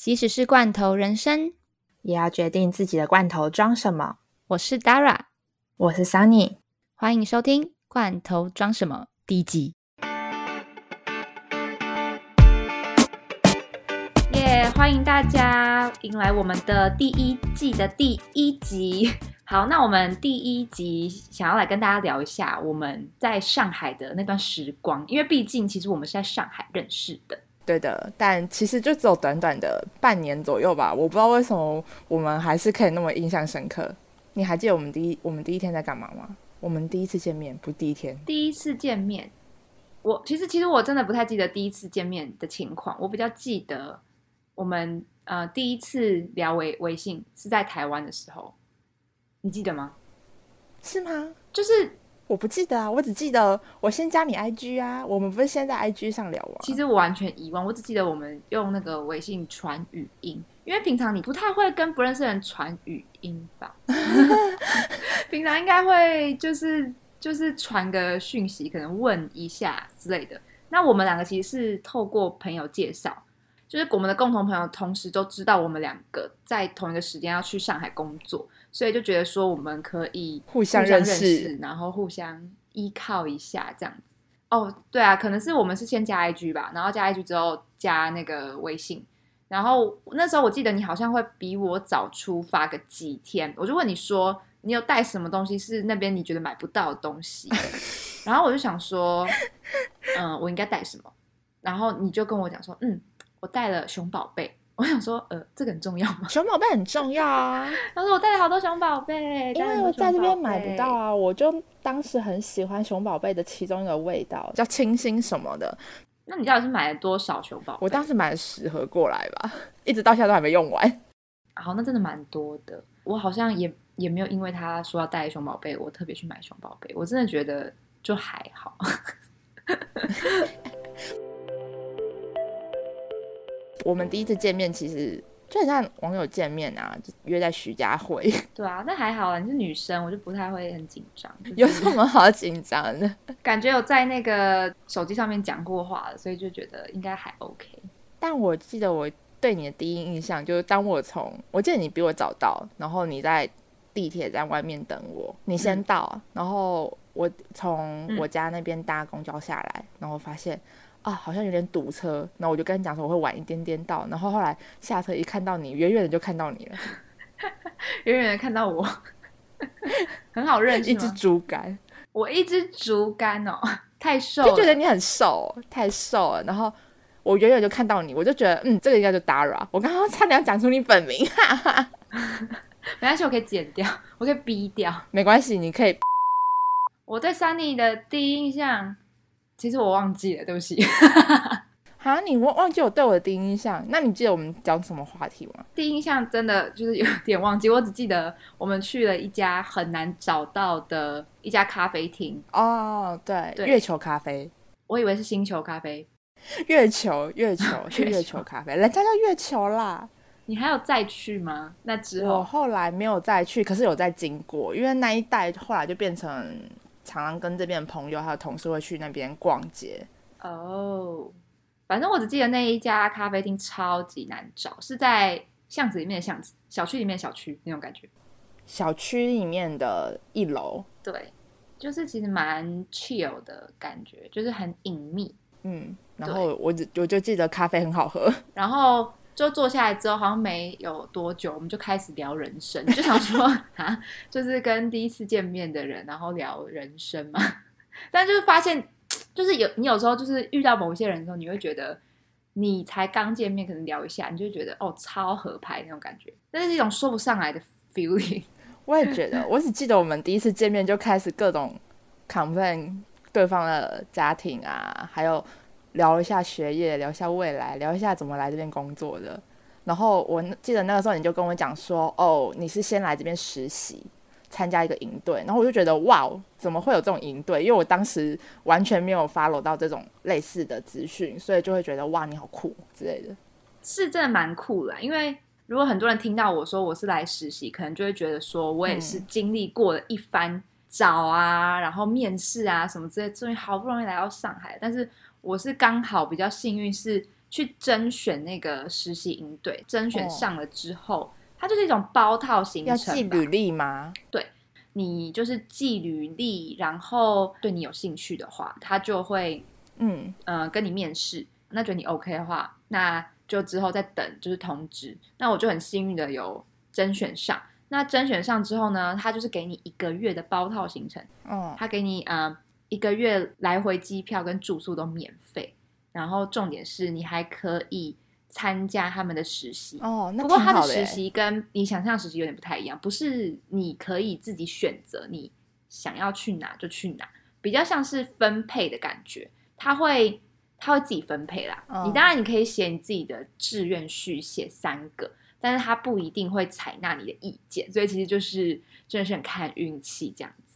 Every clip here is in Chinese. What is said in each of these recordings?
即使是罐头人生，也要决定自己的罐头装什么。我是 Dara，我是 Sunny，欢迎收听《罐头装什么》第一集。耶！欢迎大家迎来我们的第一季的第一集。好，那我们第一集想要来跟大家聊一下我们在上海的那段时光，因为毕竟其实我们是在上海认识的。对的，但其实就只有短短的半年左右吧。我不知道为什么我们还是可以那么印象深刻。你还记得我们第一我们第一天在干嘛吗？我们第一次见面不第一天，第一次见面，我其实其实我真的不太记得第一次见面的情况。我比较记得我们呃第一次聊微微信是在台湾的时候。你记得吗？是吗？就是我不记得啊，我只记得我先加你 IG 啊。我们不是先在 IG 上聊吗？其实我完全遗忘，我只记得我们用那个微信传语音，因为平常你不太会跟不认识的人传语音吧？平常应该会就是就是传个讯息，可能问一下之类的。那我们两个其实是透过朋友介绍，就是我们的共同朋友，同时都知道我们两个在同一个时间要去上海工作。所以就觉得说我们可以互相认识，然后互相依靠一下这样子。哦，对啊，可能是我们是先加 IG 吧，然后加 IG 之后加那个微信。然后那时候我记得你好像会比我早出发个几天，我就问你说你有带什么东西是那边你觉得买不到的东西？然后我就想说，嗯，我应该带什么？然后你就跟我讲说，嗯，我带了熊宝贝。我想说，呃，这个很重要吗？熊宝贝很重要啊！他说我带了好多熊宝贝，因为我在这边买不到啊。我就当时很喜欢熊宝贝的其中一个味道，叫清新什么的。那你到底是买了多少熊宝贝？我当时买了十盒过来吧，一直到现在都还没用完。好，那真的蛮多的。我好像也也没有因为他说要带熊宝贝，我特别去买熊宝贝。我真的觉得就还好。我们第一次见面其实就很像网友见面啊，就约在徐家汇。对啊，那还好啊，你是女生，我就不太会很紧张。有什么好紧张的？感觉有在那个手机上面讲过话了，所以就觉得应该还 OK。但我记得我对你的第一印象就是，当我从我记得你比我早到，然后你在地铁站外面等我，你先到，然后我从我家那边搭公交下来，然后发现。啊，好像有点堵车，然后我就跟你讲说我会晚一点点到，然后后来下车一看到你，远远的就看到你了，远远的看到我，很好认识，一只竹竿，我一只竹竿哦，太瘦，就觉得你很瘦，太瘦了，然后我远远就看到你，我就觉得嗯，这个应该就 Dara，我刚刚差点讲出你本名，哈哈，没关系，我可以剪掉，我可以逼掉，没关系，你可以，我对 Sunny 的第一印象。其实我忘记了，对不起。啊，你忘忘记我对我的第一印象？那你记得我们讲什么话题吗？第一印象真的就是有点忘记，我只记得我们去了一家很难找到的一家咖啡厅。哦，对，月球咖啡。我以为是星球咖啡。月球，月球，是月球咖啡，人家叫月球啦。你还有再去吗？那之后我后来没有再去，可是有在经过，因为那一带后来就变成。常常跟这边的朋友还有同事会去那边逛街哦。反正我只记得那一家咖啡厅超级难找，是在巷子里面的巷子，小区里面的小区那种感觉。小区里面的一楼，对，就是其实蛮 chill 的感觉，就是很隐秘。嗯，然后我只我就记得咖啡很好喝，然后。就坐下来之后，好像没有多久，我们就开始聊人生，就想说 啊，就是跟第一次见面的人，然后聊人生嘛。但就是发现，就是有你有时候就是遇到某一些人的时候，你会觉得你才刚见面，可能聊一下，你就觉得哦超合拍那种感觉，那是一种说不上来的 feeling。我也觉得，我只记得我们第一次见面就开始各种 complain 对方的家庭啊，还有。聊一下学业，聊一下未来，聊一下怎么来这边工作的。然后我记得那个时候你就跟我讲说，哦，你是先来这边实习，参加一个营队。然后我就觉得，哇，怎么会有这种营队？因为我当时完全没有 follow 到这种类似的资讯，所以就会觉得，哇，你好酷之类的。是真的蛮酷的，因为如果很多人听到我说我是来实习，可能就会觉得说我也是经历过了一番找啊，然后面试啊什么之类，终于好不容易来到上海，但是。我是刚好比较幸运，是去甄选那个实习营队，甄选哦上了之后，它就是一种包套行要程要。寄履历吗？对你就是寄履历，然后对你有兴趣的话，他就会嗯，呃跟你面试。那觉得你 OK 的话，那就之后再等就是通知。那我就很幸运的有甄选上。那甄选上之后呢，他就是给你一个月的包套行程，哦，他给你呃一个月来回机票跟住宿都免费，然后重点是你还可以参加他们的实习。哦，那不过他的实习跟你想象实习有点不太一样，不是你可以自己选择你想要去哪就去哪，比较像是分配的感觉。他会他会自己分配啦。嗯你当然你可以写你自己的志愿序，写三个，但是他不一定会采纳你的意见，所以其实就是真的是很看运气这样子。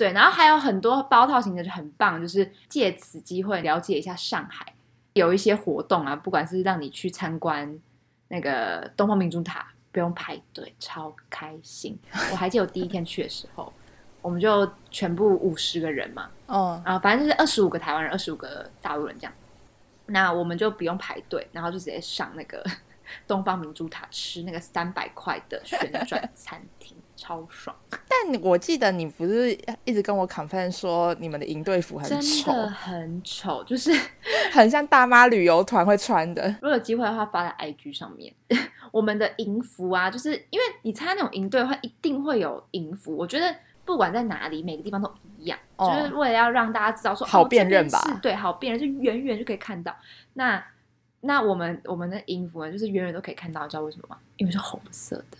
对，然后还有很多包套型的就很棒，就是借此机会了解一下上海，有一些活动啊，不管是让你去参观那个东方明珠塔，不用排队，超开心。我还记得我第一天去的时候，我们就全部五十个人嘛，哦，然后反正就是二十五个台湾人，二十五个大陆人这样。那我们就不用排队，然后就直接上那个 东方明珠塔吃那个三百块的旋转餐厅，超爽，但我记得你不是一直跟我 complain 说你们的营队服很真丑，的很丑。就是 很像大妈旅游团会穿的。如果有机会的话，发在 IG 上面。我们的营服啊，就是因为你参加那种营队的话，一定会有营服。我觉得不管在哪里，每个地方都一样，哦就是为了要让大家知道说好哦辨认吧对，好辨认，就远远就可以看到。那那我们我们的营服呢，就是远远都可以看到，你知道为什么吗？因为是红色的，是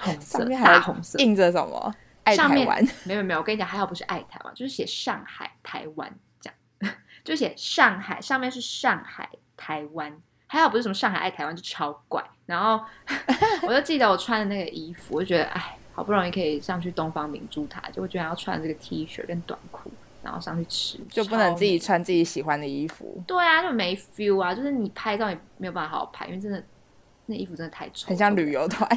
红色大红色，印着什么？爱台湾。没有没有，我跟你讲，还好不是爱台湾，就是写上海台湾这样，就写上海，上面是上海台湾，还好不是什么上海爱台湾，就超怪。然后我就记得我穿的那个衣服，我就觉得哎，好不容易可以上去东方明珠塔，就会觉得要穿这个 T 恤跟短裤，然后上去吃，就不能自己。穿自己喜欢的衣服，对啊，就没 feel 啊，就是你拍照也没有办法好好拍，因为真的那衣服真的太丑，很像旅游团。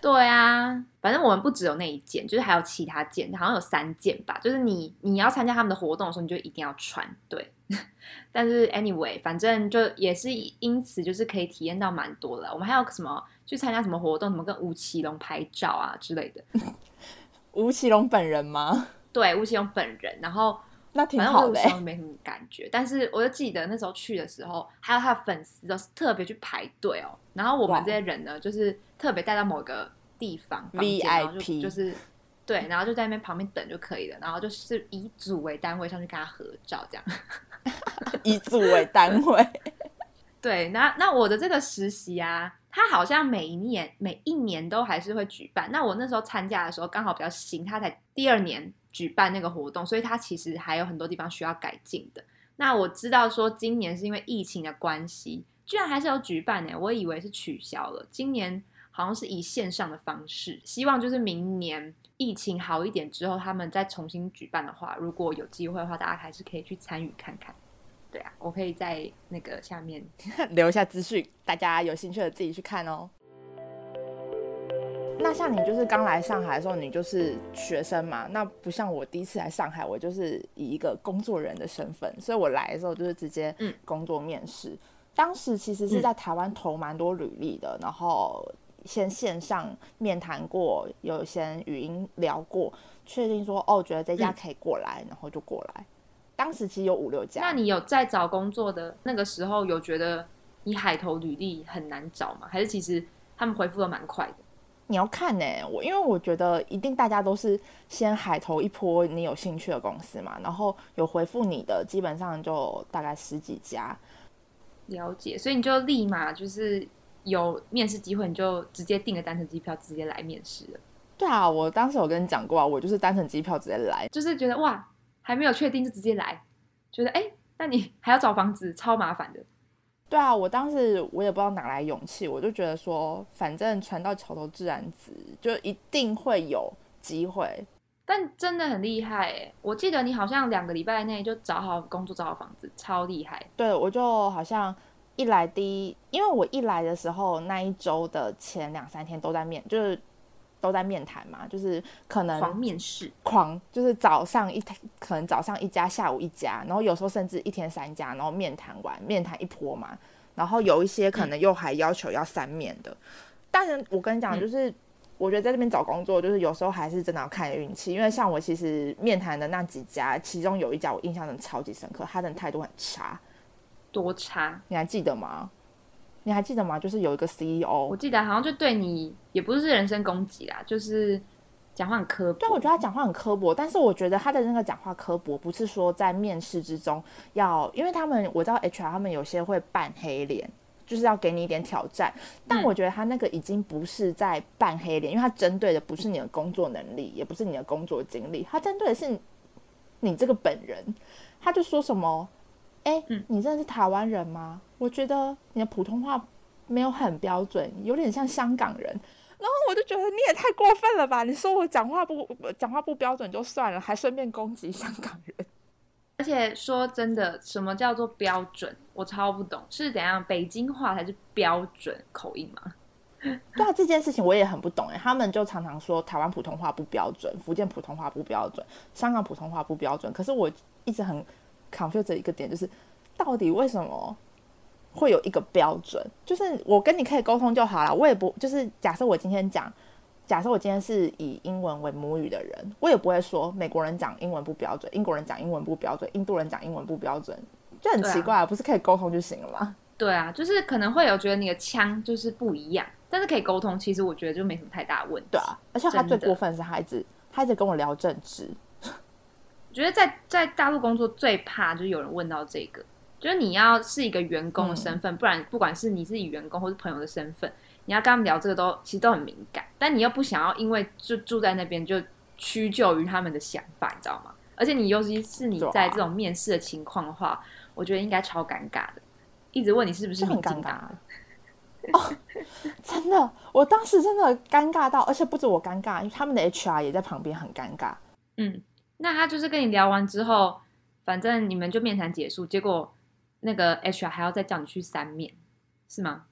对啊，反正我们不只有那一件，就是还有其他件，好像有三件吧。就是你你要参加他们的活动的时候，你就一定要穿。对，但是 anyway，反正就也是因此就是可以体验到蛮多的。我们还有什么去参加什么活动，什么跟吴奇隆拍照啊之类的。吴奇隆本人吗？对，吴奇隆本人，然后那挺好的没什么感觉，但是我就记得那时候去的时候，还有他的粉丝都是特别去排队哦。然后我们哇这些人呢，就是特别带到某个地方 VIP 就是对，然后就在那边旁边等就可以了。然后就是以组为单位上去跟他合照，这样。以组为单位。对，那那我的这个实习啊，他好像每一年每一年都还是会举办。那我那时候参加的时候刚好比较新，他才第二年举办那个活动，所以他其实还有很多地方需要改进的。那我知道说今年是因为疫情的关系，居然还是有举办呢，我以为是取消了。今年好像是以线上的方式，希望就是明年疫情好一点之后，他们再重新举办的话，如果有机会的话，大家还是可以去参与看看。对啊，我可以在那个下面 留下资讯，大家有兴趣的自己去看哦。那像你就是刚来上海的时候，你就是学生嘛，那不像我第一次来上海，我就是以一个工作人的身份，所以我来的时候就是直接嗯工作面试。当时其实是在台湾投蛮多履历的，然后先线上面谈过，有先语音聊过，确定说哦，觉得这家嗯可以过来，然后就过来。当时其实有五六家，那你有在找工作的那个时候，有觉得你海投履历很难找吗？还是其实他们回复的蛮快的？你要看呢、我因为我觉得一定大家都是先海投一波你有兴趣的公司嘛，然后有回复你的，基本上就大概十几家。了解，所以你就立马就是有面试机会，你就直接订个单程机票，直接来面试了。对啊，我当时有跟你讲过啊，我就是单程机票直接来。就是觉得哇，还没有确定就直接来，觉得哎，那你还要找房子，超麻烦的。对啊，我当时我也不知道哪来勇气，我就觉得说，反正船到桥头自然直，就一定会有机会。但真的很厉害哎！我记得你好像两个礼拜内就找好工作、找好房子，超厉害。对，我就好像一来第一，因为我一来的时候那一周的前两三天都在面，就是都在面谈嘛，就是可能狂面试，狂就是早上一可能早上一家，下午一家，然后有时候甚至一天三家，然后面谈完面谈一波嘛，然后有一些可能又还要求要三面的。但是，我跟你讲，就是我觉得在这边找工作，就是有时候还是真的要看运气，因为像我其实面谈的那几家，其中有一家我印象真的超级深刻，他的态度很差，多差，你还记得吗？你还记得吗？就是有一个 CEO，我记得好像就对你也不是人身攻击啦，就是讲话很刻薄。对，我觉得他讲话很刻薄，但是我觉得他的那个讲话刻薄，不是说在面试之中要，因为他们我知道 HR 他们有些会扮黑脸，就是要给你一点挑战。但我觉得他那个已经不是在扮黑脸，因为他针对的不是你的工作能力，也不是你的工作经历，他针对的是你这个本人。他就说什么。哎，你真的是台湾人吗？我觉得你的普通话没有很标准，有点像香港人。然后我就觉得你也太过分了吧！你说我讲话不讲话不标准就算了，还顺便攻击香港人。而且说真的，什么叫做标准？我超不懂，是怎样北京话才是标准口音吗？对啊，这件事情我也很不懂哎。他们就常常说台湾普通话不标准，福建普通话不标准，香港普通话不标准。可是我一直很。Confuse 一个点就是，到底为什么会有一个标准？就是我跟你可以沟通就好了，我也不就是假设我今天讲，假设我今天是以英文为母语的人，我也不会说美国人讲英文不标准，英国人讲英文不标准，印度人讲英文不标准，就很奇怪，啊不是可以沟通就行了吗？对啊，就是可能会有觉得你的腔就是不一样，但是可以沟通，其实我觉得就没什么太大问题。对啊，而且他最过分是他一直他一直跟我聊政治。我觉得在在大陆工作最怕就是有人问到这个，就是你要是一个员工的身份，不然不管是你是以员工或是朋友的身份，你要跟他们聊这个都其实都很敏感，但你又不想要因为就住在那边就屈就于他们的想法，你知道吗？而且你尤其是你在这种面试的情况的话，我觉得应该超尴尬的，一直问你是不是很尴尬哦，真的，我当时真的尴尬到，而且不止我尴尬，因为他们的 HR 也在旁边很尴尬，嗯。那他就是跟你聊完之后，反正你们就面谈结束，结果那个 HR 还要再叫你去三面，是吗？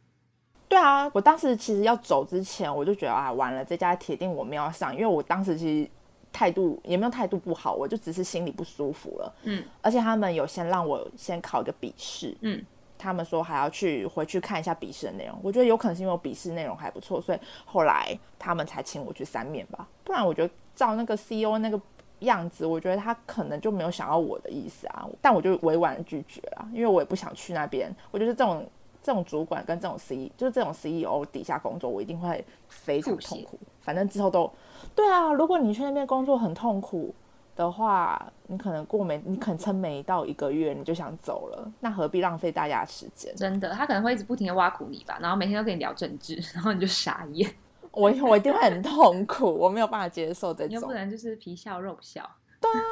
对啊，我当时其实要走之前，我就觉得啊，完了，这家铁定我们要上，因为我当时其实态度也没有态度不好，我就只是心里不舒服了。嗯，而且他们有先让我先考一个笔试，嗯，他们说还要去回去看一下笔试的内容，我觉得有可能是因为我笔试内容还不错，所以后来他们才请我去三面吧，不然我觉得照那个 CEO 那个。样子，我觉得他可能就没有想要我的意思啊，但我就委婉拒绝了，因为我也不想去那边。我觉得这种这种主管跟这种 C，就是这种 CEO 底下工作，我一定会非常痛苦。反正之后都对啊，如果你去那边工作很痛苦的话，你可能过没，你可能撑没到一个月你就想走了，那何必浪费大家时间？真的，他可能会一直不停的挖苦你吧，然后每天都跟你聊政治，然后你就傻眼。我 我一定会很痛苦，我没有办法接受这种。又不能就是皮笑肉不笑。对啊。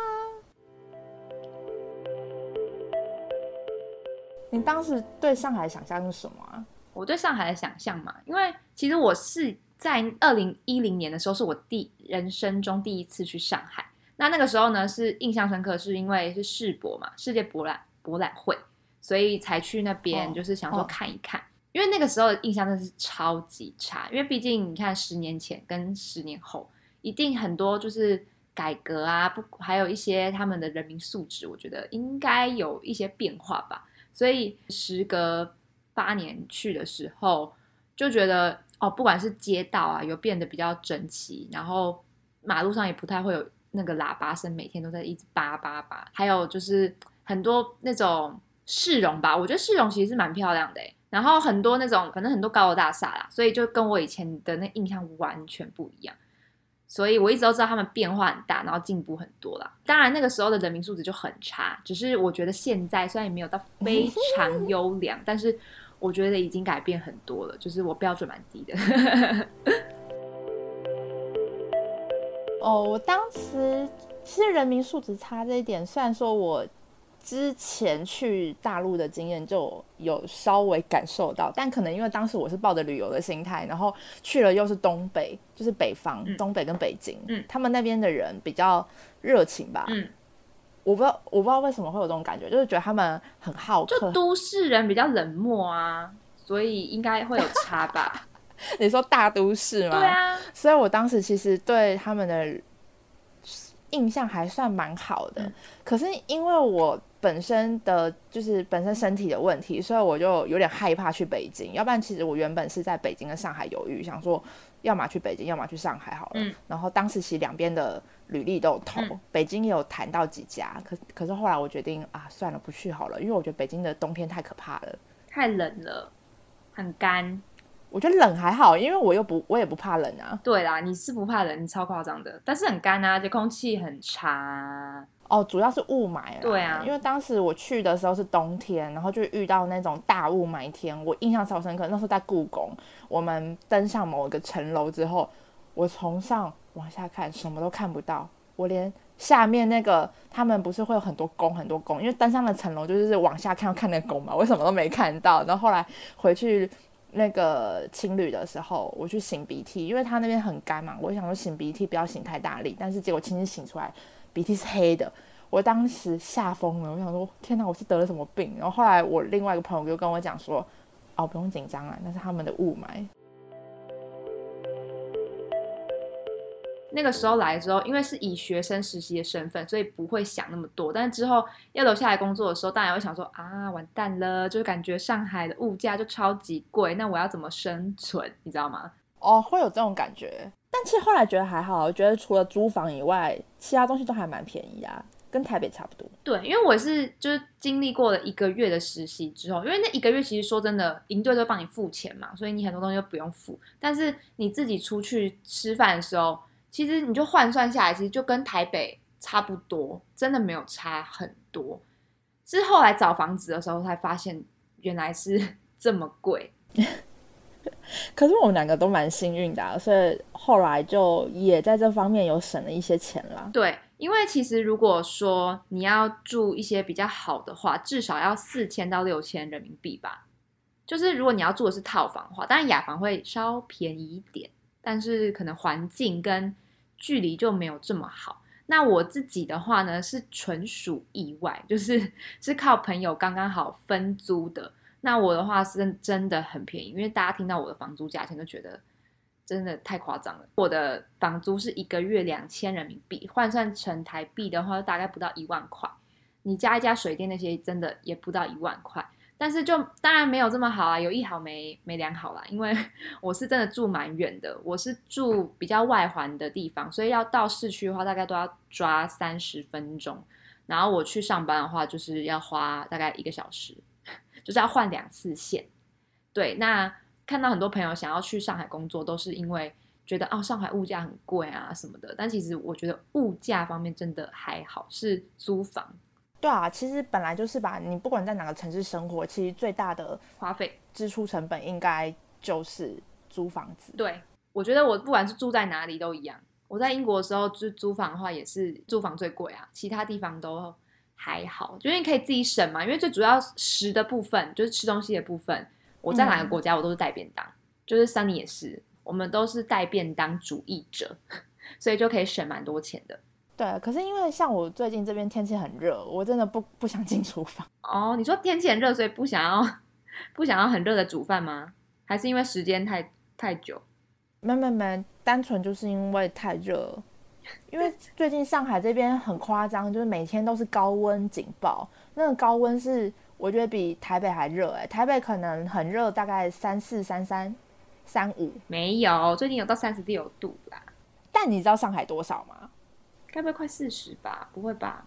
你当时对上海的想象是什么啊？我对上海的想象嘛，因为其实我是在二零一零年的时候，是我第人生中第一次去上海。那那个时候呢，是印象深刻，是因为是世博嘛，世界博览博览会，所以才去那边，就是想说看一看。因为那个时候的印象真的是超级差，因为毕竟你看十年前跟十年后，一定很多就是改革啊，不还有一些他们的人民素质，我觉得应该有一些变化吧。所以时隔八年去的时候，就觉得哦，不管是街道啊，有变得比较整齐，然后马路上也不太会有那个喇叭声，每天都在一直叭叭叭，还有就是很多那种市容吧，我觉得市容其实是蛮漂亮的然后很多那种，可能很多高楼大厦啦，所以就跟我以前的那印象完全不一样。所以我一直都知道他们变化很大，然后进步很多啦。当然那个时候的人民素质就很差，只是我觉得现在虽然也没有到非常优良，但是我觉得已经改变很多了。就是我标准蛮低的。哦，我当时其实人民素质差这一点，虽然说我。之前去大陆的经验就有稍微感受到，但可能因为当时我是抱着旅游的心态，然后去了又是东北，就是北方，东北跟北京，嗯，他们那边的人比较热情吧，嗯，我不知道我不知道为什么会有这种感觉，就是觉得他们很好客，就都市人比较冷漠啊，所以应该会有差吧。你说大都市吗？对啊，所以我当时其实对他们的印象还算蛮好的。嗯。可是因为我本身的就是本身身体的问题，所以我就有点害怕去北京。要不然，其实我原本是在北京跟上海犹豫，想说要么去北京，要么去上海好了。嗯然后当时其实两边的履历都有投，嗯北京也有谈到几家，可可是后来我决定啊，算了，不去好了，因为我觉得北京的冬天太可怕了。太冷了，很干。我觉得冷还好，因为我又不我也不怕冷啊。对啦，你是不怕冷，你超夸张的，但是很干啊，而且空气很差。哦，主要是雾霾啦。对啊因为当时我去的时候是冬天，然后就遇到那种大雾霾天，我印象超深刻。那时候在故宫，我们登上某一个城楼之后，我从上往下看，什么都看不到，我连下面那个他们不是会有很多宫很多宫，因为登上了城楼就是往下看要看那个宫嘛，我什么都没看到。然后后来回去。那个青旅的时候，我去擤鼻涕，因为他那边很干嘛，我想说擤鼻涕不要擤太大力，但是结果轻轻擤出来，鼻涕是黑的，我当时吓疯了，我想说天哪，我是得了什么病？然后后来我另外一个朋友就跟我讲说，哦，不用紧张啊，那是他们的雾霾。那个时候来的时候，因为是以学生实习的身份，所以不会想那么多。但是之后要留下来工作的时候，当然会想说啊，完蛋了，就是感觉上海的物价就超级贵，那我要怎么生存？你知道吗？哦，会有这种感觉，但其实后来觉得还好，我觉得除了租房以外，其他东西都还蛮便宜啊，跟台北差不多。对，因为我是就是经历过了一个月的实习之后，因为那一个月其实说真的，营队都帮你付钱嘛，所以你很多东西都不用付。但是你自己出去吃饭的时候，其实你就换算下来，其实就跟台北差不多，真的没有差很多。是后来找房子的时候才发现，原来是这么贵。可是我们两个都蛮幸运的、所以后来就也在这方面有省了一些钱啦。对，因为其实如果说你要住一些比较好的话，至少要四千到六千人民币吧。就是如果你要住的是套房的话，当然雅房会稍便宜一点，但是可能环境跟距离就没有这么好。那我自己的话呢，是纯属意外，就是 是靠朋友刚刚好分租的。那我的话是真的很便宜，因为大家听到我的房租价钱都觉得真的太夸张了。我的房租是一个月两千人民币，换算成台币的话，大概不到一万块。你加一加水电那些，真的也不到一万块。但是就当然没有这么好啊，有一好没没两好啦。因为 我是真的住蛮远的，我是住比较外环的地方，所以要到市区的话，大概都要抓三十分钟。然后我去上班的话，就是要花大概一个小时，就是要换两次线。对，那看到很多朋友想要去上海工作，都是因为觉得哦，上海物价很贵啊什么的。但其实我觉得物价方面真的还好，是租房对啊，其实本来就是吧，你不管在哪个城市生活，其实最大的花费。支出成本应该就是租房子。对，我觉得我不管是住在哪里都一样。我在英国的时候，就租房的话也是租房最贵啊，其他地方都还好，因为你可以自己省嘛。因为最主要食的部分就是吃东西的部分，我在哪个国家我都是带便当，就是 Sunny 也是，我们都是带便当主义者，所以就可以省蛮多钱的。对，可是因为像我最近这边天气很热，我真的不不想进厨房。哦，你说天气很热，所以不想要不想要很热的煮饭吗？还是因为时间太太久？没没没，单纯就是因为太热，因为最近上海这边很夸张，就是每天都是高温警报，那个高温是我觉得比台北还热哎、台北可能很热，大概三四三三三五，没有，最近有到三十六度啦，但你知道上海多少吗？该不会快四十吧？不会吧？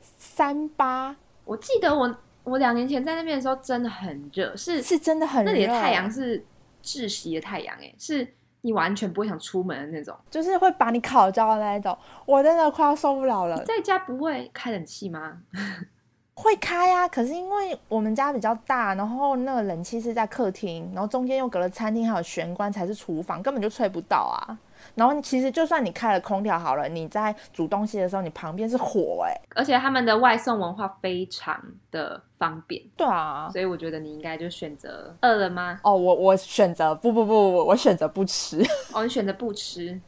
三八我记得我我两年前在那边的时候真的很热，是是真的很热，那里的太阳是窒息的太阳，哎，是你完全不会想出门的那种。就是会把你烤焦的那一种，我真的快要受不了了。在家不会开冷气吗？会开呀、可是因为我们家比较大，然后那个冷气是在客厅，然后中间又隔了餐厅，还有玄关才是厨房，根本就吹不到啊。然后其实就算你开了空调好了，你在煮东西的时候，你旁边是火哎、而且他们的外送文化非常的方便，对啊，所以我觉得你应该就选择饿了吗？哦，我我选择不不不不，我选择不吃，哦，你选择不吃，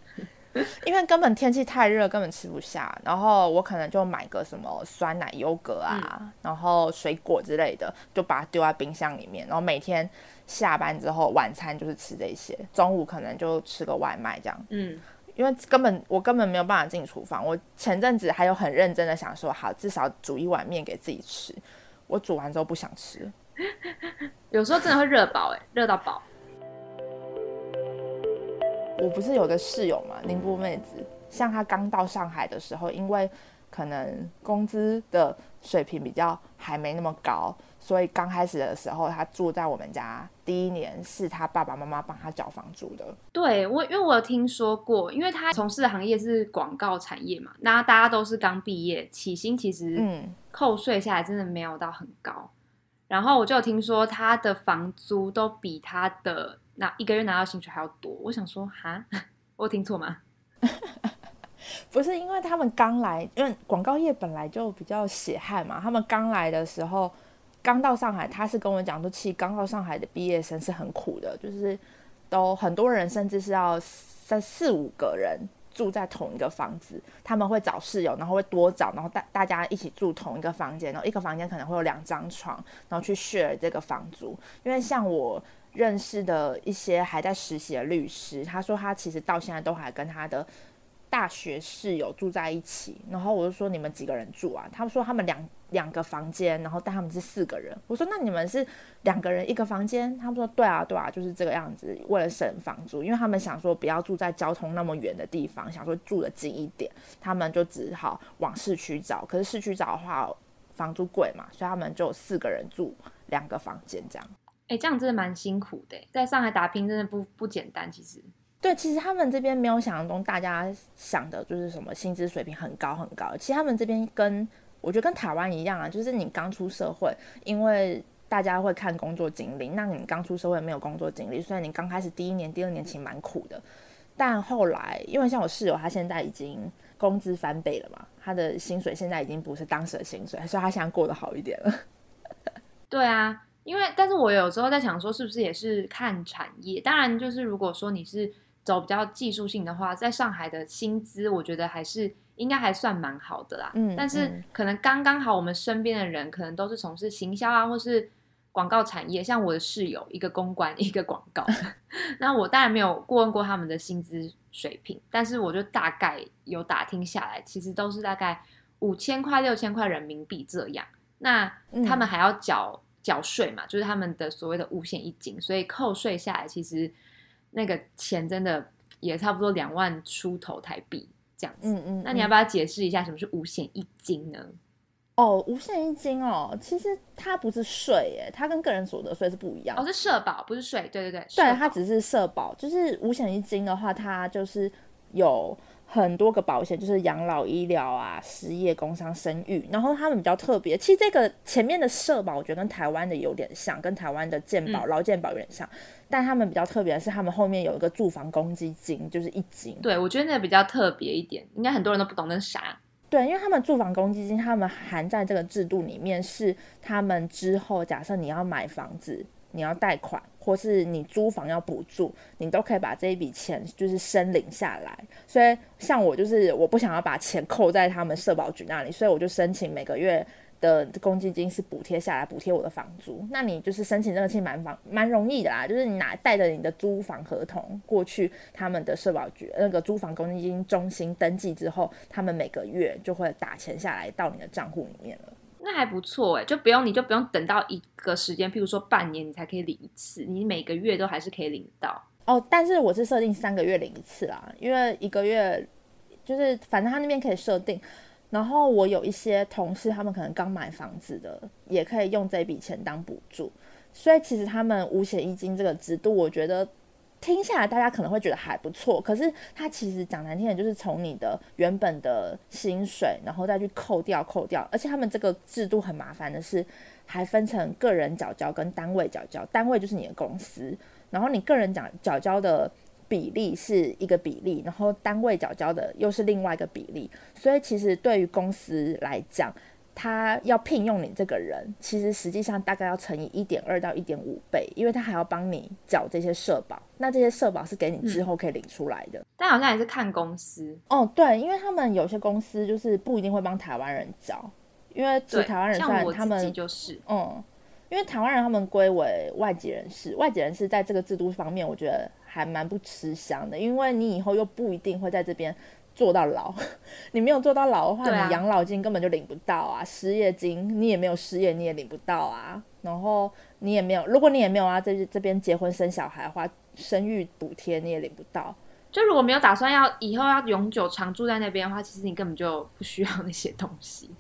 因为根本天气太热，根本吃不下。然后我可能就买个什么酸奶优格啊，然后水果之类的，就把它丢在冰箱里面，然后每天下班之后晚餐就是吃这些，中午可能就吃个外卖这样。嗯，因为根本我根本没有办法进厨房。我前阵子还有很认真的想说，好，至少煮一碗面给自己吃。我煮完之后不想吃，有时候真的会热饱，哎，热到饱。我不是有个室友嘛，宁波妹子，像她刚到上海的时候，因为可能工资的水平比较还没那么高，所以刚开始的时候，他住在我们家，第一年是他爸爸妈妈帮他缴房租的。对我，因为我有听说过，因为他从事的行业是广告产业嘛，那大家都是刚毕业，起薪其实嗯，扣税下来真的没有到很高。然后我就有听说他的房租都比他的拿一个月拿到薪水还要多。我想说，哈，我有听错吗？不是因为他们刚来，因为广告业本来就比较血汗嘛。他们刚来的时候，刚到上海，他是跟我讲说，其实刚到上海的毕业生是很苦的，就是都很多人甚至是要三四五个人住在同一个房子，他们会找室友，然后会多找，然后大大家一起住同一个房间，然后一个房间可能会有两张床，然后去 share 这个房租。因为像我认识的一些还在实习的律师，他说他其实到现在都还跟他的。大学室友住在一起，然后我就说你们几个人住啊？他们说他们两两个房间，然后但他们是四个人。我说那你们是两个人一个房间？他们说对啊对啊，就是这个样子，为了省房租，因为他们想说不要住在交通那么远的地方，想说住的近一点，他们就只好往市区找。可是市区找的话，房租贵嘛，所以他们就四个人住两个房间这样。哎，这样真的蛮辛苦的，在上海打拼真的不不简单，其实。对，其实他们这边没有想象中大家想的，就是什么薪资水平很高很高。其实他们这边跟我觉得跟台湾一样啊，就是你刚出社会，因为大家会看工作经历，那你刚出社会没有工作经历，虽然你刚开始第一年、第二年其实蛮苦的，但后来因为像我室友，他现在已经工资翻倍了嘛，他的薪水现在已经不是当时的薪水，所以他现在过得好一点了。对啊，因为但是我有时候在想说，是不是也是看产业？当然，就是如果说你是。走比较技术性的话，在上海的薪资，我觉得还是应该还算蛮好的啦。嗯，但是可能刚刚好，我们身边的人可能都是从事行销啊，或是广告产业。像我的室友，一个公关，一个广告。那我当然没有过问过他们的薪资水平，但是我就大概有打听下来，其实都是大概五千块、六千块人民币这样。那他们还要缴缴税嘛，就是他们的所谓的五险一金，所以扣税下来，其实。那个钱真的也差不多两万出头台币这样子，嗯嗯，那你要不要解释一下什么是五险一金呢？哦，五险一金哦，其实它不是税耶，它跟个人所得税是不一样。哦，是社保，不是税。对对对，对，它只是社保。就是五险一金的话，它就是有。很多个保险就是养老、医疗啊、失业、工伤、生育，然后他们比较特别。其实这个前面的社保，我觉得跟台湾的有点像，跟台湾的健保、劳健保有点像，但他们比较特别的是，他们后面有一个住房公积金，就是一金。对，我觉得那个比较特别一点，应该很多人都不懂那是啥。对，因为他们住房公积金，他们含在这个制度里面，是他们之后假设你要买房子。你要贷款，或是你租房要补助，你都可以把这一笔钱就是申领下来。所以像我就是我不想要把钱扣在他们社保局那里，所以我就申请每个月的公积金是补贴下来，补贴我的房租。那你就是申请这个其实蛮房蛮容易的啦，就是你拿带着你的租房合同过去他们的社保局那个租房公积金中心登记之后，他们每个月就会打钱下来到你的账户里面了。那还不错哎，就不用你就不用等到一个时间，譬如说半年你才可以领一次，你每个月都还是可以领到哦。但是我是设定三个月领一次啦，因为一个月就是反正他那边可以设定。然后我有一些同事，他们可能刚买房子的，也可以用这笔钱当补助。所以其实他们五险一金这个制度，我觉得。听下来，大家可能会觉得还不错，可是它其实讲难听点，就是从你的原本的薪水，然后再去扣掉扣掉，而且他们这个制度很麻烦的是，还分成个人缴交跟单位缴交，单位就是你的公司，然后你个人缴缴交的比例是一个比例，然后单位缴交的又是另外一个比例，所以其实对于公司来讲。他要聘用你这个人，其实实际上大概要乘以一点二到一点五倍，因为他还要帮你缴这些社保。那这些社保是给你之后可以领出来的。但好像也是看公司哦，对，因为他们有些公司就是不一定会帮台湾人缴，因为其实台湾人算他们就是嗯，因为台湾人他们归为外籍人士，外籍人士在这个制度方面，我觉得还蛮不吃香的，因为你以后又不一定会在这边做到老，你没有做到老的话，啊你养老金根本就领不到啊，失业金你也没有失业，你也领不到啊，然后你也没有，如果你也没有啊，这这边结婚生小孩的话，生育补贴你也领不到。就如果没有打算要以后要永久常住在那边的话，其实你根本就不需要那些东西。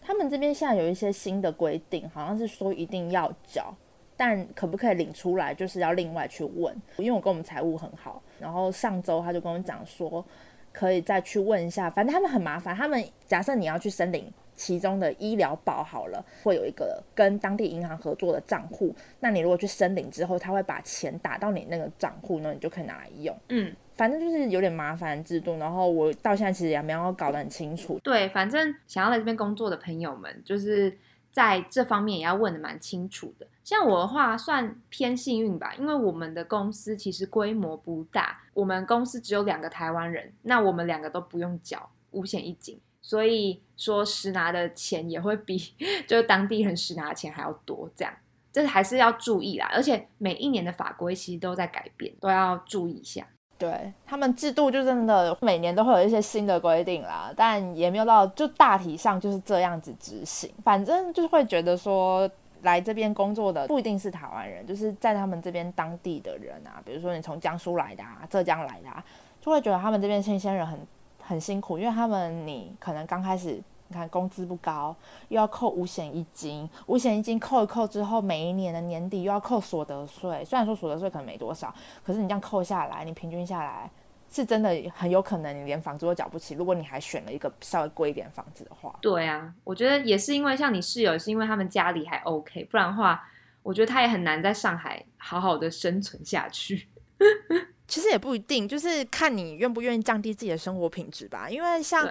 他们这边现在有一些新的规定，好像是说一定要缴，但可不可以领出来，就是要另外去问。因为我跟我们财务很好，然后上周他就跟我讲说，可以再去问一下。反正他们很麻烦，他们假设你要去申领其中的医疗保好了，会有一个跟当地银行合作的账户。那你如果去申领之后，他会把钱打到你那个账户呢，你就可以拿来用。嗯，反正就是有点麻烦制度，然后我到现在其实也没有搞得很清楚。对，反正想要来这边工作的朋友们，就是在这方面也要问的蛮清楚的。像我的话，算偏幸运吧，因为我们的公司其实规模不大，我们公司只有两个台湾人，那我们两个都不用缴五险一金，所以说实拿的钱也会比 就当地人实拿的钱还要多，这样这还是要注意啦。而且每一年的法规其实都在改变，都要注意一下。对他们制度就真的每年都会有一些新的规定啦，但也没有到就大体上就是这样子执行。反正就是会觉得说来这边工作的不一定是台湾人，就是在他们这边当地的人啊，比如说你从江苏来的啊、浙江来的啊，就会觉得他们这边新鲜人很很辛苦，因为他们你可能刚开始。你看工资不高，又要扣五险一金，五险一金扣一扣之后，每一年的年底又要扣所得税。虽然说所得税可能没多少，可是你这样扣下来，你平均下来是真的很有可能你连房租都缴不起。如果你还选了一个稍微贵一点的房子的话，对啊，我觉得也是因为像你室友，是因为他们家里还 OK，不然的话，我觉得他也很难在上海好好的生存下去。其实也不一定，就是看你愿不愿意降低自己的生活品质吧。因为像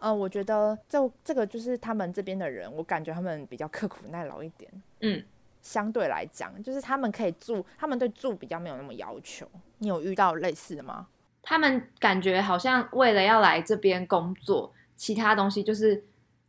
呃，我觉得这这个就是他们这边的人，我感觉他们比较刻苦耐劳一点。嗯，相对来讲，就是他们可以住，他们对住比较没有那么要求。你有遇到类似的吗？他们感觉好像为了要来这边工作，其他东西就是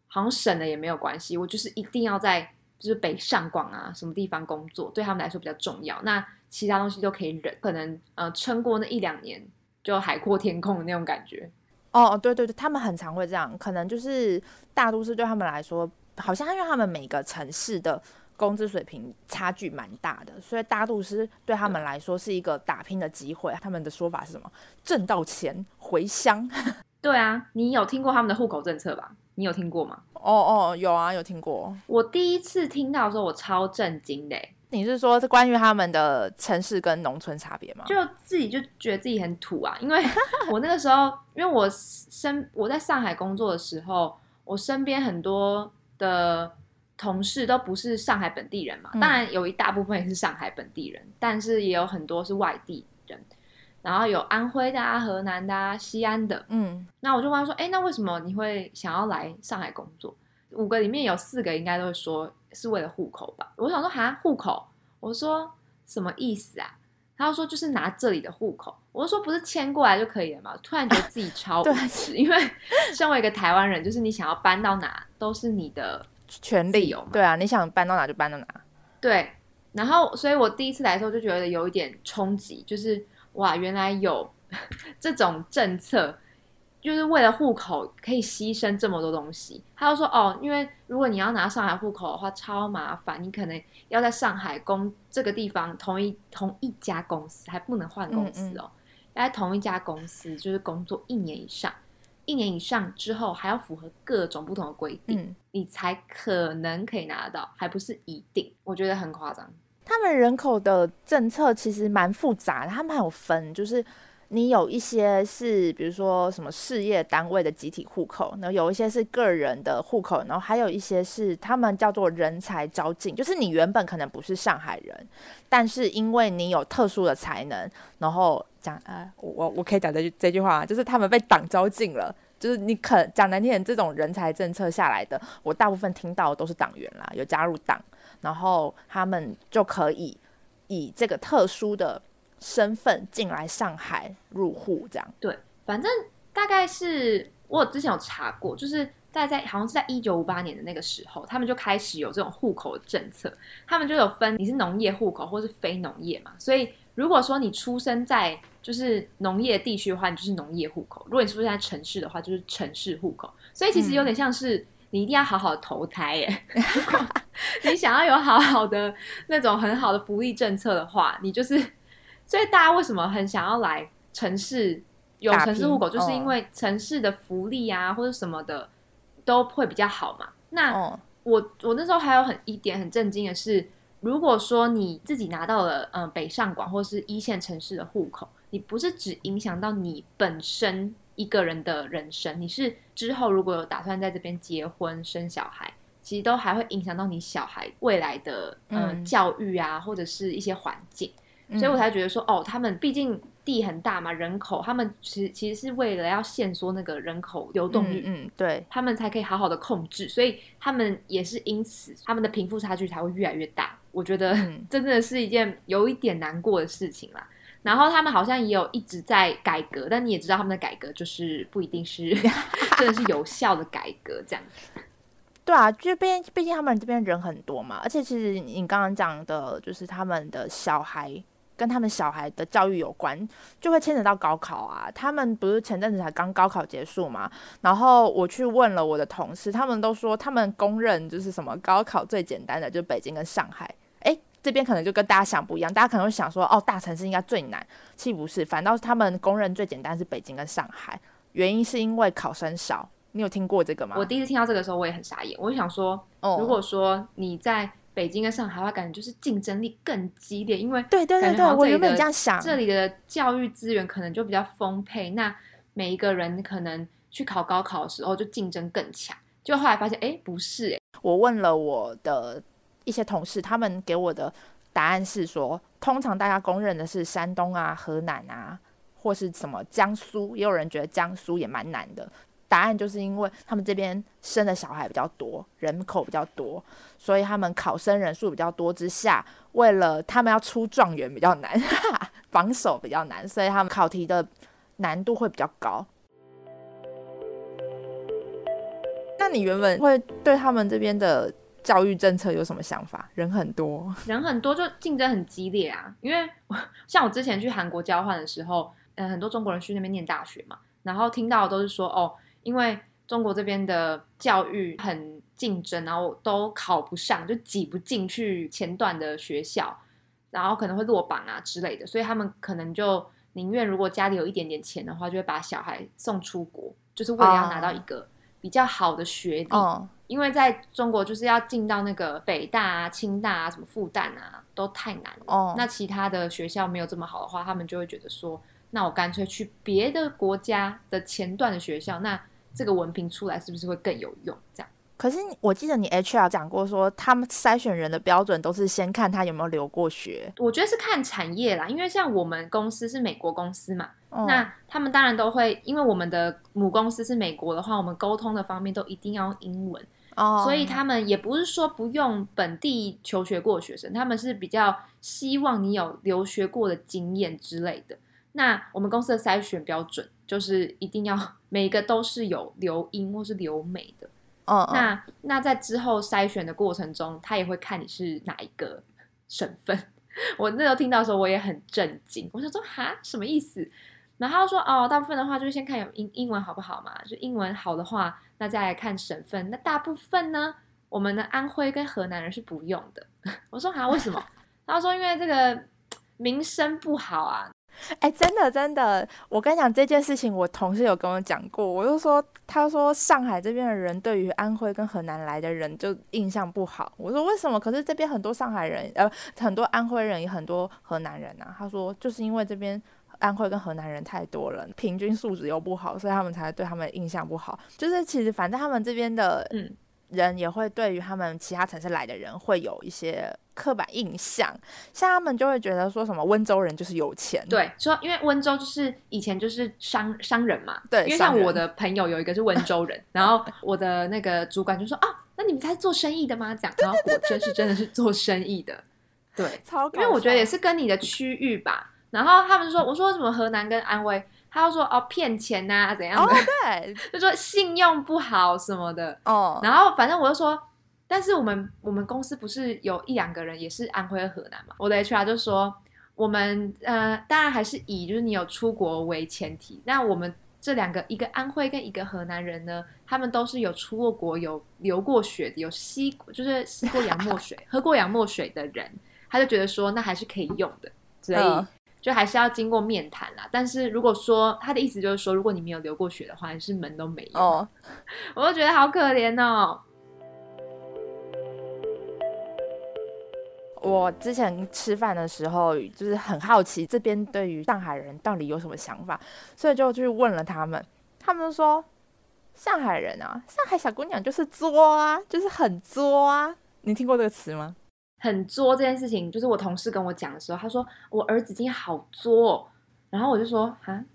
好像省了也没有关系，我就是一定要在就是北上广啊什么地方工作，对他们来说比较重要。那其他东西都可以忍，可能呃撑过那一两年就海阔天空的那种感觉。哦，对对对，他们很常会这样，可能就是大都市对他们来说，好像因为他们每个城市的工资水平差距蛮大的，所以大都市对他们来说是一个打拼的机会。他们的说法是什么？挣到钱回乡。对啊，你有听过他们的户口政策吧？你有听过吗？哦哦，有啊，有听过。我第一次听到的时候，我超震惊的欸，你是说是关于他们的城市跟农村差别吗？就自己就觉得自己很土啊，因为 我那个时候，因为我身我在上海工作的时候，我身边很多的同事都不是上海本地人嘛，嗯当然有一大部分也是上海本地人，但是也有很多是外地人，然后有安徽的啊、河南的啊、西安的，嗯，那我就问他说：“哎，那为什么你会想要来上海工作？”五个里面有四个应该都会说是为了户口吧。我想说哈户口，我说什么意思啊？他说就是拿这里的户口。我就说不是迁过来就可以了嘛？突然觉得自己超无 耻，因为身为一个台湾人，就是你想要搬到哪都是你的权利有嘛对啊，你想搬到哪就搬到哪。对。然后，所以我第一次来的时候就觉得有一点冲击，就是哇，原来有 这种政策，就是为了户口可以牺牲这么多东西。他就说哦，因为如果你要拿上海户口的话，超麻烦，你可能要在上海公这个地方同一同一家公司，还不能换公司哦，要在同一家公司就是工作一年以上，一年以上之后还要符合各种不同的规定，嗯，你才可能可以拿得到，还不是一定。我觉得很夸张。他们人口的政策其实蛮复杂的，他们还有分，就是你有一些是比如说什么事业单位的集体户口，然后有一些是个人的户口，然后还有一些是他们叫做人才招进，就是你原本可能不是上海人，但是因为你有特殊的才能，然后讲啊，我我可以讲这句这句话，就是他们被党招进了。就是你可讲难听点，这种人才政策下来的，我大部分听到的都是党员啦，有加入党，然后他们就可以以这个特殊的身份进来上海入户，这样。对，反正大概是我之前有查过，就是大概在好像是在一九五八年的那个时候，他们就开始有这种户口的政策，他们就有分你是农业户口或是非农业嘛。所以如果说你出生在就是农业地区的话，你就是农业户口；如果你出生在城市的话，就是城市户口。所以其实有点像是你一定要好好投胎耶。你想要有好好的那种很好的福利政策的话，你就是，所以大家为什么很想要来城市有城市户口，就是因为城市的福利啊或者什么的都会比较好嘛。那我我那时候还有很一点很震惊的是，如果说你自己拿到了嗯北上广或是一线城市的户口，你不是只影响到你本身一个人的人生，你是之后如果有打算在这边结婚生小孩。其实都还会影响到你小孩未来的嗯教育啊，或者是一些环境，所以我才觉得说，哦，他们毕竟地很大嘛，人口他们其实其实是为了要限缩那个人口流动率，嗯，对，他们才可以好好的控制，所以他们也是因此他们的贫富差距才会越来越大。我觉得 真的是一件有一点难过的事情啦。然后他们好像也有一直在改革，但你也知道他们的改革就是不一定是 真的是有效的改革这样子。对啊，就毕竟毕竟他们这边人很多嘛，而且其实你刚刚讲的，就是他们的小孩跟他们小孩的教育有关，就会牵扯到高考啊。他们不是前阵子才刚高考结束嘛，然后我去问了我的同事，他们都说他们公认就是什么高考最简单的，就北京跟上海。诶，这边可能就跟大家想不一样，大家可能会想说，哦，大城市应该最难，其实不是，反倒是他们公认最简单是北京跟上海，原因是因为考生少。你有听过这个吗？我第一次听到这个时候，我也很傻眼。我就想说，如果说你在北京跟上海的话，感觉就是竞争力更激烈，因为对对对对，我原本这样想，这里的教育资源可能就比较丰沛，那每一个人可能去考高考的时候就竞争更强。就后来发现，哎，不是哎。我问了我的一些同事，他们给我的答案是说，通常大家公认的是山东啊、河南啊，或是什么江苏，也有人觉得江苏也蛮难的。答案就是因为他们这边生的小孩比较多，人口比较多，所以他们考生人数比较多之下，为了他们要出状元比较难，榜首比较难，所以他们考题的难度会比较高。那你原本会对他们这边的教育政策有什么想法？人很多，人很多就竞争很激烈啊。因为像我之前去韩国交换的时候，嗯，很多中国人去那边念大学嘛，然后听到都是说哦。因为中国这边的教育很竞争，然后都考不上，就挤不进去前段的学校，然后可能会落榜啊之类的，所以他们可能就宁愿如果家里有一点点钱的话，就会把小孩送出国，就是为了要拿到一个比较好的学历。因为在中国就是要进到那个北大啊、清大啊、什么复旦啊，都太难了。那其他的学校没有这么好的话，他们就会觉得说。那我干脆去别的国家的前段的学校，那这个文凭出来是不是会更有用？这样。可是我记得你 HR 讲过，说他们筛选人的标准都是先看他有没有留过学。我觉得是看产业啦，因为像我们公司是美国公司嘛，那他们当然都会，因为我们的母公司是美国的话，我们沟通的方面都一定要用英文哦，所以他们也不是说不用本地求学过的学生，他们是比较希望你有留学过的经验之类的。那我们公司的筛选标准就是一定要每一个都是有留英或是留美的。哦。那那在之后筛选的过程中，他也会看你是哪一个省份。我那时候听到的时候，我也很震惊。我想说哈，什么意思？然后说哦，大部分的话就是先看有英英文好不好嘛。就英文好的话，那再来看省份。那大部分呢，我们的安徽跟河南人是不用的。我说哈，为什么？他说因为这个名声不好啊。哎，真的真的，我跟你讲这件事情，我同事有跟我讲过。我就说，他说上海这边的人对于安徽跟河南来的人就印象不好。我说为什么？可是这边很多上海人，呃，很多安徽人也很多河南人啊。他说就是因为这边安徽跟河南人太多了，平均素质又不好，所以他们才对他们印象不好。就是其实反正他们这边的嗯。人也会对于他们其他城市来的人会有一些刻板印象，像他们就会觉得说什么温州人就是有钱，对，说因为温州就是以前就是商商人嘛，对，因为像我的朋友有一个是温州人，然后我的那个主管就说啊，那你们才是做生意的吗？讲，然后果真是真的是做生意的，对，超，因为我觉得也是跟你的区域吧，然后他们说，我说什么河南跟安徽。他就说哦骗钱呐、怎样哦的，对，就说信用不好什么的。哦，然后反正我就说，但是我们我们公司不是有一两个人也是安徽和河南嘛？我的 HR 就说，我们呃当然还是以就是你有出国为前提。那我们这两个，一个安徽跟一个河南人呢，他们都是有出过国、有流过血的，有吸就是吸过洋墨水、喝过洋墨水的人，他就觉得说那还是可以用的，所以。嗯就还是要经过面谈啦，但是如果说他的意思就是说，如果你没有流过血的话，你是门都没有。哦，我就觉得好可怜哦。我之前吃饭的时候，就是很好奇这边对于上海人到底有什么想法，所以就去问了他们。他们说，上海人啊，上海小姑娘就是作啊，就是很作啊。你听过这个词吗？很作这件事情，就是我同事跟我讲的时候，他说我儿子今天好作哦，然后我就说啊，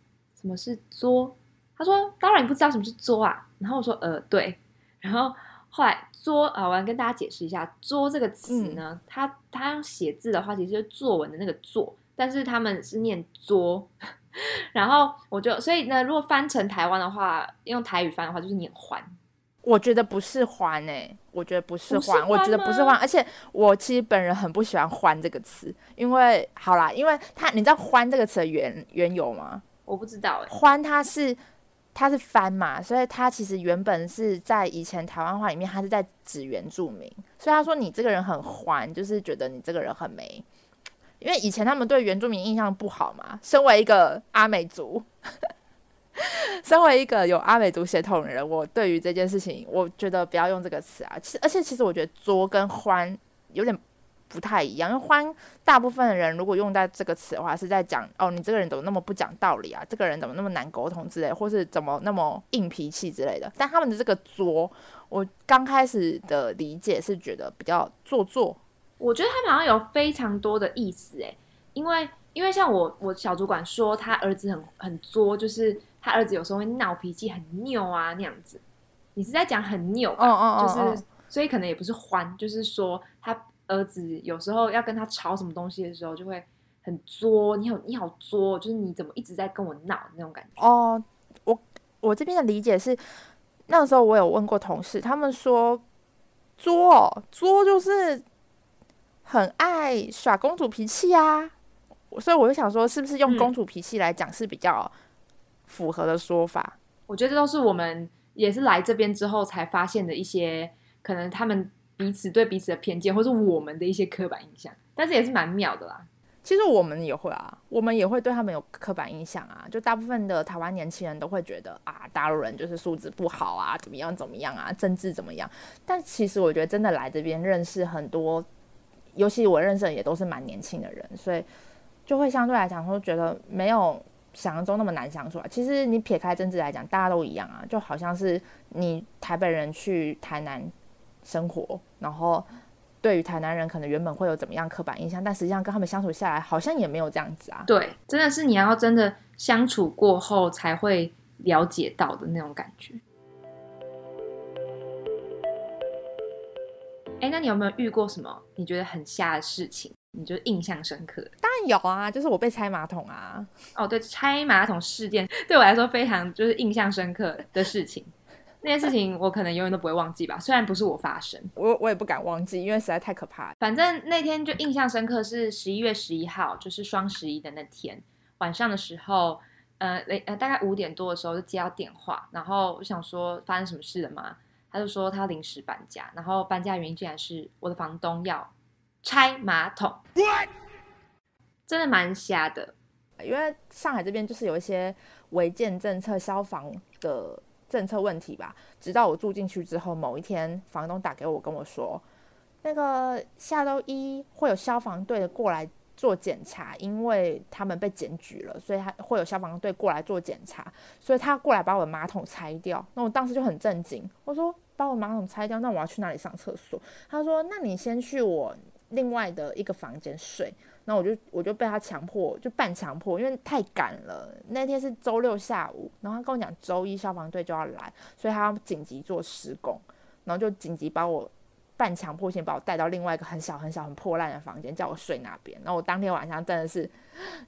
什么是作？他说当然你不知道什么是作啊。然后我说呃对，然后后来作啊，我要跟大家解释一下，作这个词呢，它它用写字的话，其实就是作文的那个作，但是他们是念作。然后我就所以呢，如果翻成台湾的话，用台语翻的话就是念还。我觉得不是欢诶、我觉得不是欢，我觉得不是欢，而且我其实本人很不喜欢“欢”这个词，因为好啦，因为它你知道“欢”这个词的原缘由吗？我不知道哎、欢它是它是翻嘛，所以它其实原本是在以前台湾话里面，它是在指原住民，所以他说你这个人很欢，就是觉得你这个人很没。因为以前他们对原住民印象不好嘛，身为一个阿美族，身为一个有阿美族血统的人，我对于这件事情，我觉得不要用这个词啊。其实，而且其实我觉得“作”跟“欢”有点不太一样，因为“欢”大部分的人如果用到这个词的话，是在讲哦，你这个人怎么那么不讲道理啊？这个人怎么那么难沟通之类，或是怎么那么硬脾气之类的。但他们的这个“作”，我刚开始的理解是觉得比较做作。我觉得他们好像有非常多的意思哎，因为因为像我我小主管说他儿子很很作，就是他儿子有时候会闹脾气，很拗啊那样子。你是在讲很拗吧？嗯嗯嗯就是嗯所以可能也不是欢，就是说他儿子有时候要跟他吵什么东西的时候，就会很作，你好你好作，就是你怎么一直在跟我闹那种感觉。哦，我我这边的理解是，那个时候我有问过同事，他们说作哦作就是很爱耍公主脾气啊，所以我就想说，是不是用嗯公主脾气来讲是比较符合的说法？我觉得这都是我们也是来这边之后才发现的一些可能他们彼此对彼此的偏见，或是我们的一些刻板印象，但是也是蛮妙的啦。其实我们也会啊，我们也会对他们有刻板印象啊。就大部分的台湾年轻人都会觉得啊，大陆人就是素质不好啊，怎么样怎么样啊，政治怎么样。但其实我觉得真的来这边认识很多，尤其我认识的也都是蛮年轻的人，所以就会相对来讲说觉得没有想象中那么难相处啊。其实你撇开政治来讲，大家都一样啊，就好像是你台北人去台南生活，然后。对于台南人可能原本会有怎么样刻板印象，但实际上跟他们相处下来，好像也没有这样子啊。对，真的是你要真的相处过后才会了解到的那种感觉。哎，那你有没有遇过什么你觉得很瞎的事情？你就印象深刻的？然有啊，就是我被拆马桶啊。哦，对，拆马桶事件对我来说非常就是印象深刻的事情。那件事情我可能永远都不会忘记吧，虽然不是我发生。我我也不敢忘记，因为实在太可怕了。反正那天就印象深刻是十一月十一号，就是双十一的那天晚上的时候，呃，雷呃大概五点多的时候就接到电话，然后我想说发生什么事了吗？他就说他临时搬家，然后搬家原因竟然是我的房东要拆马桶，真的蛮瞎的。因为上海这边就是有一些违建政策、消防的政策问题吧。直到我住进去之后，某一天房东打给我跟我说，那个下周一会有消防队过来做检查，因为他们被检举了，所以他会有消防队过来做检查，所以他过来把我的马桶拆掉。那我当时就很震惊，我说把我马桶拆掉，那我要去哪里上厕所？他说那你先去我另外的一个房间睡。那我就我就被他强迫，就半强迫，因为太赶了。那天是周六下午，然后他跟我讲周一消防队就要来，所以他要紧急做施工，然后就紧急把我半强迫性把我带到另外一个很小很小很破烂的房间，叫我睡那边。然后我当天晚上真的是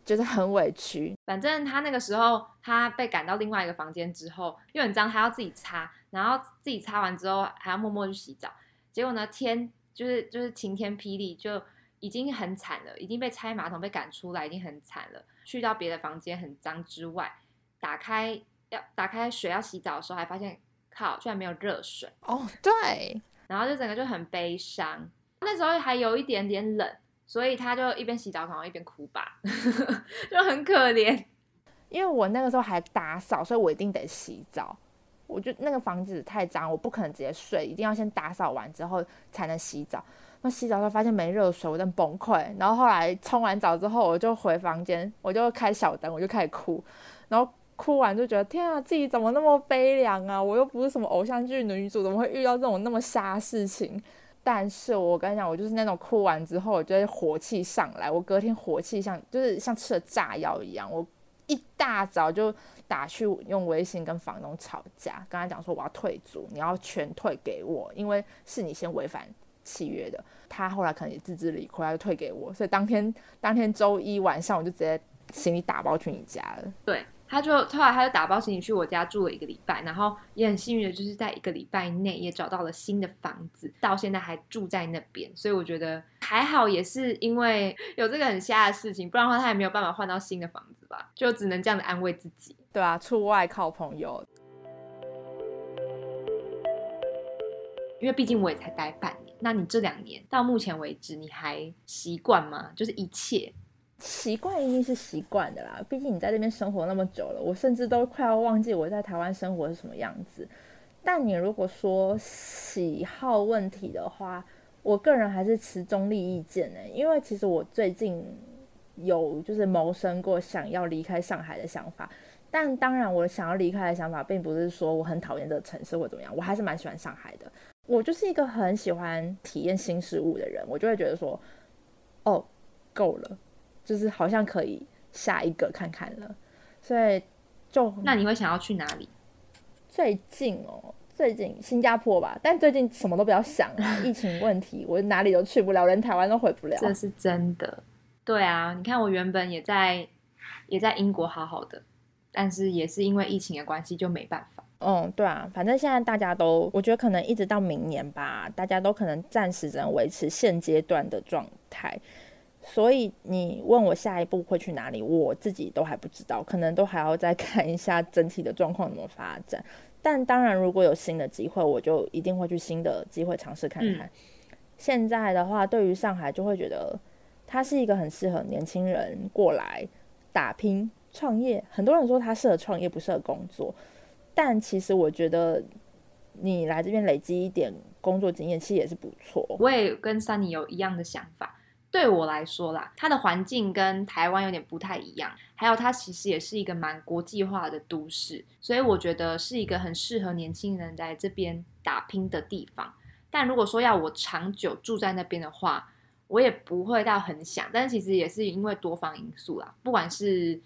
觉得很委屈。反正他那个时候他被赶到另外一个房间之后，又很脏，他要自己擦，然后自己擦完之后还要默默去洗澡。结果呢，天就是就是晴天霹雳，就已经很惨了，已经被拆马桶被赶出来，已经很惨了。去到别的房间很脏之外，打开要打开水要洗澡的时候，还发现靠，居然没有热水哦。对。然后就整个就很悲伤，那时候还有一点点冷，所以他就一边洗澡，然后一边哭吧，就很可怜。因为我那个时候还打扫，所以我一定得洗澡。我就那个房子太脏，我不可能直接睡，一定要先打扫完之后才能洗澡。那洗澡时候发现没热水，我真崩溃。然后后来冲完澡之后，我就回房间，我就开小灯，我就开始哭，然后。哭完就觉得天啊，自己怎么那么悲凉啊！我又不是什么偶像剧女主，怎么会遇到这种那么瞎事情？但是我跟你讲，我就是那种哭完之后，我觉得火气上来，我隔天火气像就是像吃了炸药一样。我一大早就打去用微信跟房东吵架，跟他讲说我要退租，你要全退给我，因为是你先违反契约的。他后来可能也自知理亏，他就退给我。所以当天当天周一晚上，我就直接行李打包去你家了。对。他就后来他就打包行李去我家住了一个礼拜，然后也很幸运的就是在一个礼拜内也找到了新的房子，到现在还住在那边，所以我觉得还好，也是因为有这个很瞎的事情，不然的话他也没有办法换到新的房子吧，就只能这样子安慰自己，对啊，出外靠朋友，因为毕竟我也才待半年，那你这两年到目前为止你还习惯吗？就是一切。习惯一定是习惯的啦，毕竟你在这边生活那么久了，我甚至都快要忘记我在台湾生活是什么样子。但你如果说喜好问题的话，我个人还是持中立意见呢，因为其实我最近有就是谋生过想要离开上海的想法，但当然我想要离开的想法并不是说我很讨厌这个城市或怎么样，我还是蛮喜欢上海的。我就是一个很喜欢体验新事物的人，我就会觉得说，哦，够了。就是好像可以下一个看看了，所以就那你会想要去哪里？最近哦，最近新加坡吧，但最近什么都不要想啊，疫情问题，我哪里都去不了，连台湾都回不了。这是真的。对啊，你看我原本也在也在英国好好的，但是也是因为疫情的关系就没办法。嗯，对啊，反正现在大家都，我觉得可能一直到明年吧，大家都可能暂时只能维持现阶段的状态。所以你问我下一步会去哪里，我自己都还不知道，可能都还要再 看一下整体的状况怎么发展。但当然，如果有新的机会，我就一定会去新的机会尝试看看。现在的话，对于上海就会觉得它是一个很适合年轻人过来打拼创业。很多人说它适合创业，不适合工作。但其实我觉得你来这边累积一点工作经验，其实也是不错。我也跟 Sunny 有一样的想法。对我来说啦，它的环境跟台湾有点不太一样，还有它其实也是一个蛮国际化的都市，所以我觉得是一个很适合年轻人在这边打拼的地方。但如果说要我长久住在那边的话，我也不会到很想。但其实也是因为多方因素啦，不管是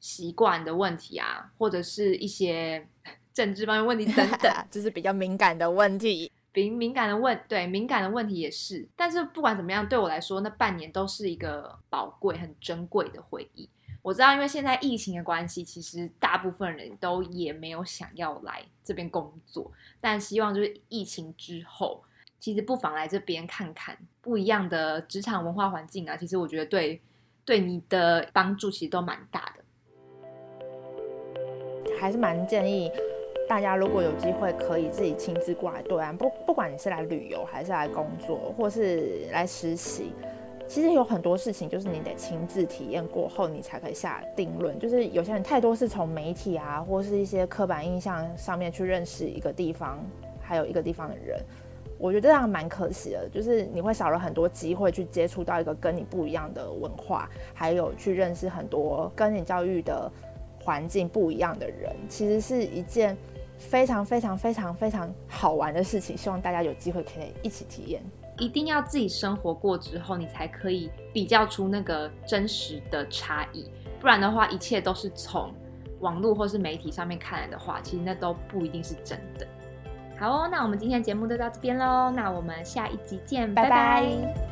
习惯的问题啊，或者是一些 政治方面问题等等，就是比较敏感的问题。敏敏感的问对敏感的问题也是，但是不管怎么样，对我来说那半年都是一个宝贵、很珍贵的回忆。我知道，因为现在疫情的关系，其实大部分人都也没有想要来这边工作，但希望就是疫情之后，其实不妨来这边看看不一样的职场文化环境啊。其实我觉得对对你的帮助其实都蛮大的，还是蛮建议。大家如果有机会，可以自己亲自过来对岸，不不管你是来旅游，还是来工作，或是来实习，其实有很多事情就是你得亲自体验过后，你才可以下定论。就是有些人太多是从媒体啊，或是一些刻板印象上面去认识一个地方，还有一个地方的人，我觉得这样蛮可惜的。就是你会少了很多机会去接触到一个跟你不一样的文化，还有去认识很多跟你教育的环境不一样的人，其实是一件。非常非常非常非常好玩的事情，希望大家有机会可以一起体验。一定要自己生活过之后，你才可以比较出那个真实的差异。不然的话，一切都是从网络或是媒体上面看来的话，其实那都不一定是真的。好哦，那我们今天的节目就到这边喽，那我们下一集见，拜拜拜